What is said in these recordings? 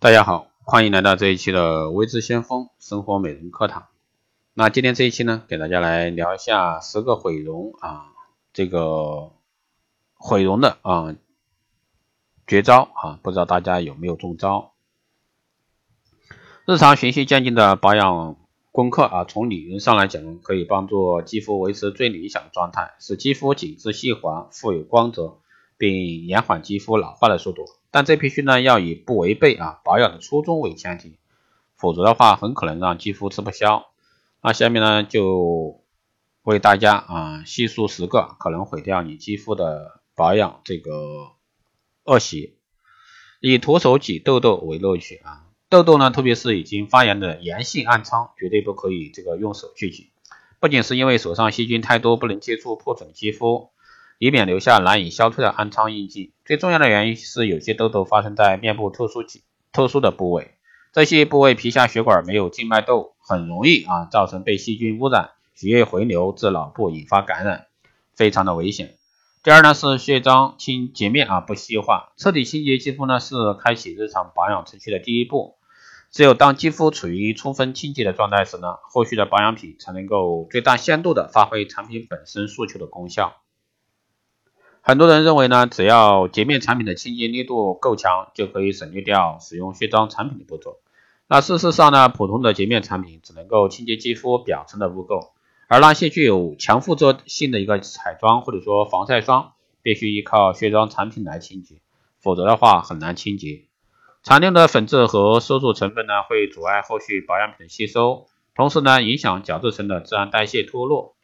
大家好，欢迎来到这一期的微知先锋生活美容课堂。那今天这一期呢，给大家来聊一下十个毁容啊，这个毁容的啊绝招啊，不知道大家有没有中招？日常循序渐进的保养功课啊，从理论上来讲，可以帮助肌肤维持最理想的状态，使肌肤紧致细滑、富有光泽，并延缓肌肤老化的速度。但这必须呢要以不违背啊保养的初衷为前提，否则的话很可能让肌肤吃不消。那下面呢就为大家啊细数十个可能毁掉你肌肤的保养这个恶习。以徒手挤痘痘为乐趣啊，痘痘呢特别是已经发炎的炎性暗疮，绝对不可以这个用手去挤，不仅是因为手上细菌太多不能接触破损肌肤。以免留下难以消退的暗疮印记。最重要的原因是，有些痘痘发生在面部特殊特殊的部位，这些部位皮下血管没有静脉窦，很容易啊造成被细菌污染，血液回流至脑部引发感染，非常的危险。第二呢是卸妆清洁面啊不细化，彻底清洁肌肤呢是开启日常保养程序的第一步。只有当肌肤处于充分清洁的状态时呢，后续的保养品才能够最大限度的发挥产品本身诉求的功效。很多人认为呢，只要洁面产品的清洁力度够强，就可以省略掉使用卸妆产品的步骤。那事实上呢，普通的洁面产品只能够清洁肌肤表层的污垢，而那些具有强附着性的一个彩妆或者说防晒霜，必须依靠卸妆产品来清洁，否则的话很难清洁。残留的粉质和色素成分呢，会阻碍后续保养品的吸收，同时呢，影响角质层的自然代谢脱落。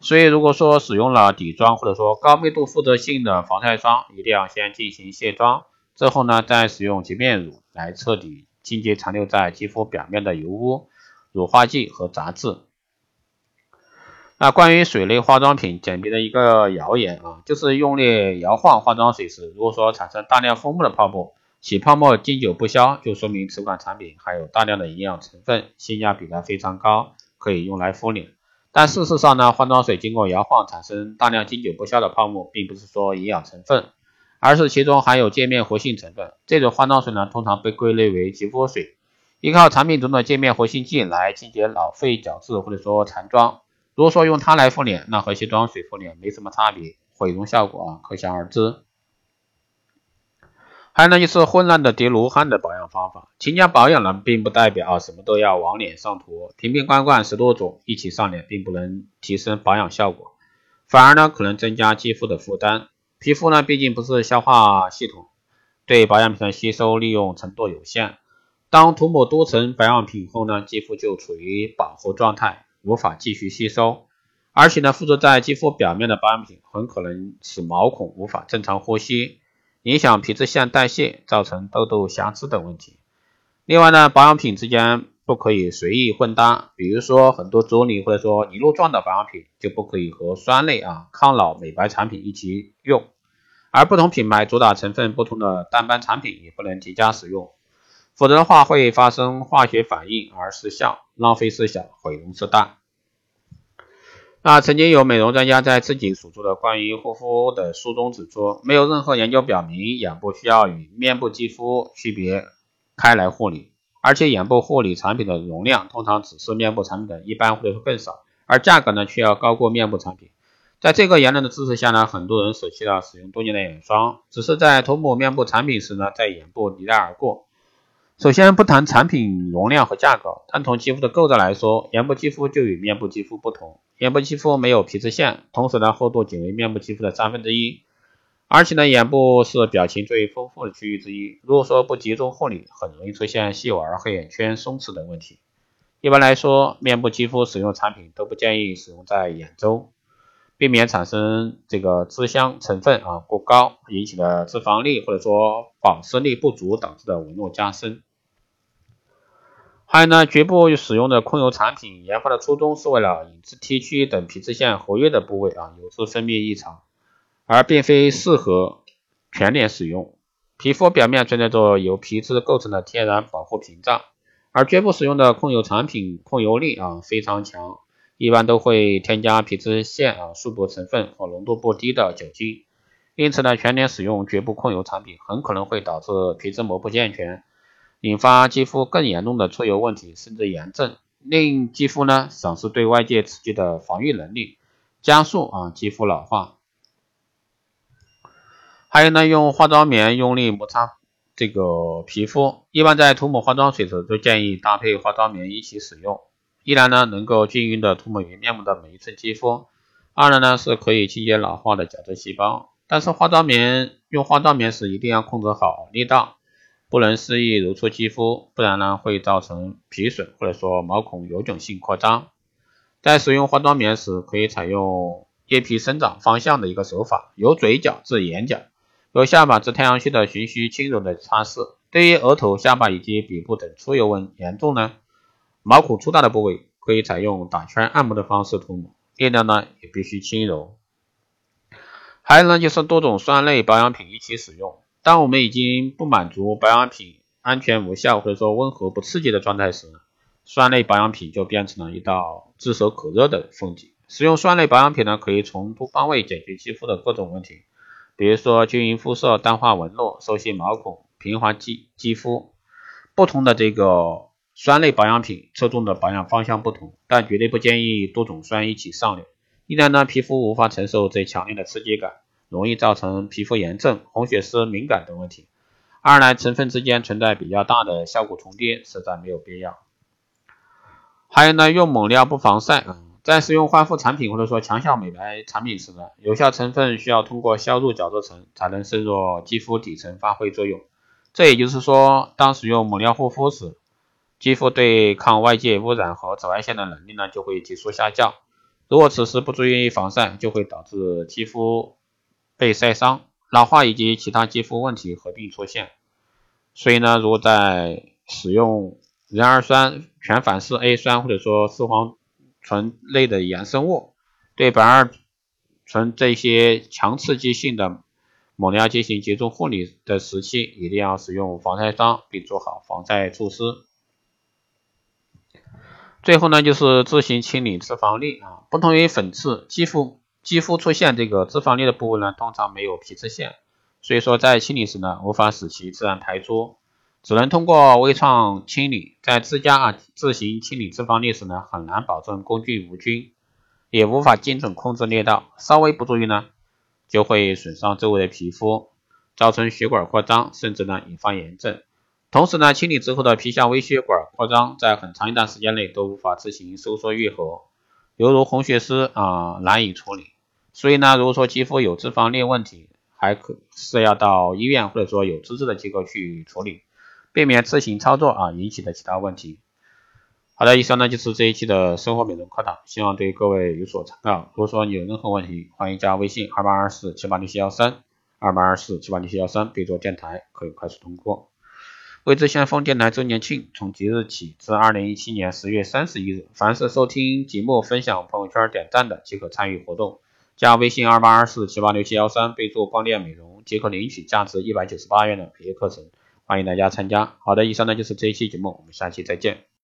所以，如果说使用了底妆或者说高密度附着性的防晒霜，一定要先进行卸妆，之后呢，再使用洁面乳来彻底清洁残留在肌肤表面的油污、乳化剂和杂质。那关于水类化妆品简便的一个谣言啊，就是用力摇晃化妆水时，如果说产生大量丰富的泡沫，起泡沫经久不消，就说明此款产品含有大量的营养成分，性价比呢非常高，可以用来敷脸。但事实上呢，化妆水经过摇晃产生大量经久不消的泡沫，并不是说营养成分，而是其中含有界面活性成分。这种化妆水呢，通常被归类为肌肤水，依靠产品中的界面活性剂来清洁老废角质或者说残妆。如果说用它来敷脸，那和卸妆水敷脸没什么差别，毁容效果啊可想而知。还有呢，就是混乱的叠罗汉的保养方法。勤加保养呢，并不代表啊什么都要往脸上涂，瓶瓶罐罐十多种一起上脸，并不能提升保养效果，反而呢可能增加肌肤的负担。皮肤呢毕竟不是消化系统，对保养品的吸收利用程度有限。当涂抹多层保养品后呢，肌肤就处于饱和状态，无法继续吸收，而且呢附着在肌肤表面的保养品很可能使毛孔无法正常呼吸。影响皮脂腺代谢，造成痘痘、瑕疵等问题。另外呢，保养品之间不可以随意混搭，比如说很多啫喱或者说泥露状的保养品就不可以和酸类啊、抗老美白产品一起用。而不同品牌主打成分不同的淡斑产品也不能叠加使用，否则的话会发生化学反应而失效，浪费事小，毁容事大。那曾经有美容专家在自己所著的关于护肤的书中指出，没有任何研究表明眼部需要与面部肌肤区别开来护理，而且眼部护理产品的容量通常只是面部产品的一半或者说更少，而价格呢却要高过面部产品。在这个言论的支持下呢，很多人舍弃了使用多年的眼霜，只是在涂抹面部产品时呢，在眼部一带而过。首先不谈产品容量和价格，单从肌肤的构造来说，眼部肌肤就与面部肌肤不同。眼部肌肤没有皮脂腺，同时呢厚度仅为面部肌肤的三分之一，而且呢眼部是表情最丰富的区域之一。如果说不集中护理，很容易出现细纹、黑眼圈、松弛等问题。一般来说，面部肌肤使用产品都不建议使用在眼周，避免产生这个脂香成分啊过高引起的脂肪粒或者说保湿力不足导致的纹路加深。还有呢，绝不使用的控油产品，研发的初衷是为了引致 T 区等皮脂腺活跃的部位啊有致分泌异常，而并非适合全脸使用。皮肤表面存在着由皮脂构成的天然保护屏障，而绝不使用的控油产品控油力啊非常强，一般都会添加皮脂腺啊束缚成分和浓度不低的酒精，因此呢，全脸使用绝不控油产品很可能会导致皮脂膜不健全。引发肌肤更严重的出油问题，甚至炎症，令肌肤呢丧失对外界刺激的防御能力，加速啊肌肤老化。还有呢，用化妆棉用力摩擦这个皮肤，一般在涂抹化妆水时都建议搭配化妆棉一起使用。一来呢能够均匀的涂抹于面部的每一寸肌肤，二来呢是可以清洁老化的角质细胞。但是化妆棉用化妆棉时一定要控制好力道。不能肆意揉搓肌肤，不然呢会造成皮损或者说毛孔有肿性扩张。在使用化妆棉时，可以采用叶皮生长方向的一个手法，由嘴角至眼角，由下巴至太阳穴的循序轻柔的擦拭。对于额头、下巴以及鼻部等出油纹严重呢，毛孔粗大的部位，可以采用打圈按摩的方式涂抹，力量呢也必须轻柔。还有呢，就是多种酸类保养品一起使用。当我们已经不满足保养品安全无效或者说温和不刺激的状态时，酸类保养品就变成了一道炙手可热的风景。使用酸类保养品呢，可以从多方位解决肌肤的各种问题，比如说均匀肤色、淡化纹路、收细毛孔、平滑肌肌肤。不同的这个酸类保养品侧重的保养方向不同，但绝对不建议多种酸一起上脸，一旦呢皮肤无法承受最强烈的刺激感。容易造成皮肤炎症、红血丝、敏感等问题。二来，成分之间存在比较大的效果重叠，实在没有必要。还有呢，用猛料不防晒啊，在使用焕肤产品或者说强效美白产品时呢，有效成分需要通过消入角质层才能渗入肌肤底层发挥作用。这也就是说，当使用猛料护肤时，肌肤对抗外界污染和紫外线的能力呢就会急速下降。如果此时不注意防晒，就会导致肌肤。被晒伤、老化以及其他肌肤问题合并出现，所以呢，如果在使用壬二酸、全反式 A 酸或者说四黄醇类的衍生物，对苯二醇这些强刺激性的猛料进行集中护理的时期，一定要使用防晒霜，并做好防晒措施。最后呢，就是自行清理脂肪粒啊，不同于粉刺，肌肤。肌肤出现这个脂肪粒的部位呢，通常没有皮脂腺，所以说在清理时呢，无法使其自然排出，只能通过微创清理。在自家啊自行清理脂肪粒时呢，很难保证工具无菌，也无法精准控制裂道，稍微不注意呢，就会损伤周围的皮肤，造成血管扩张，甚至呢引发炎症。同时呢，清理之后的皮下微血管扩张，在很长一段时间内都无法自行收缩愈合，犹如红血丝啊，难以处理。所以呢，如果说肌肤有脂肪粒问题，还可是要到医院或者说有资质的机构去处理，避免自行操作啊引起的其他问题。好的，以上呢就是这一期的生活美容课堂，希望对各位有所参考。如果说你有任何问题，欢迎加微信二八二四七八六七幺三二八二四七八六七幺三，备注电台，可以快速通过。未知先锋电台周年庆从即日起至二零一七年十月三十一日，凡是收听节目、分享朋友圈、点赞的，即可参与活动。加微信二八二四七八六七幺三，备注光电美容，即可领取价值一百九十八元的培训课程，欢迎大家参加。好的，以上呢就是这一期节目，我们下期再见。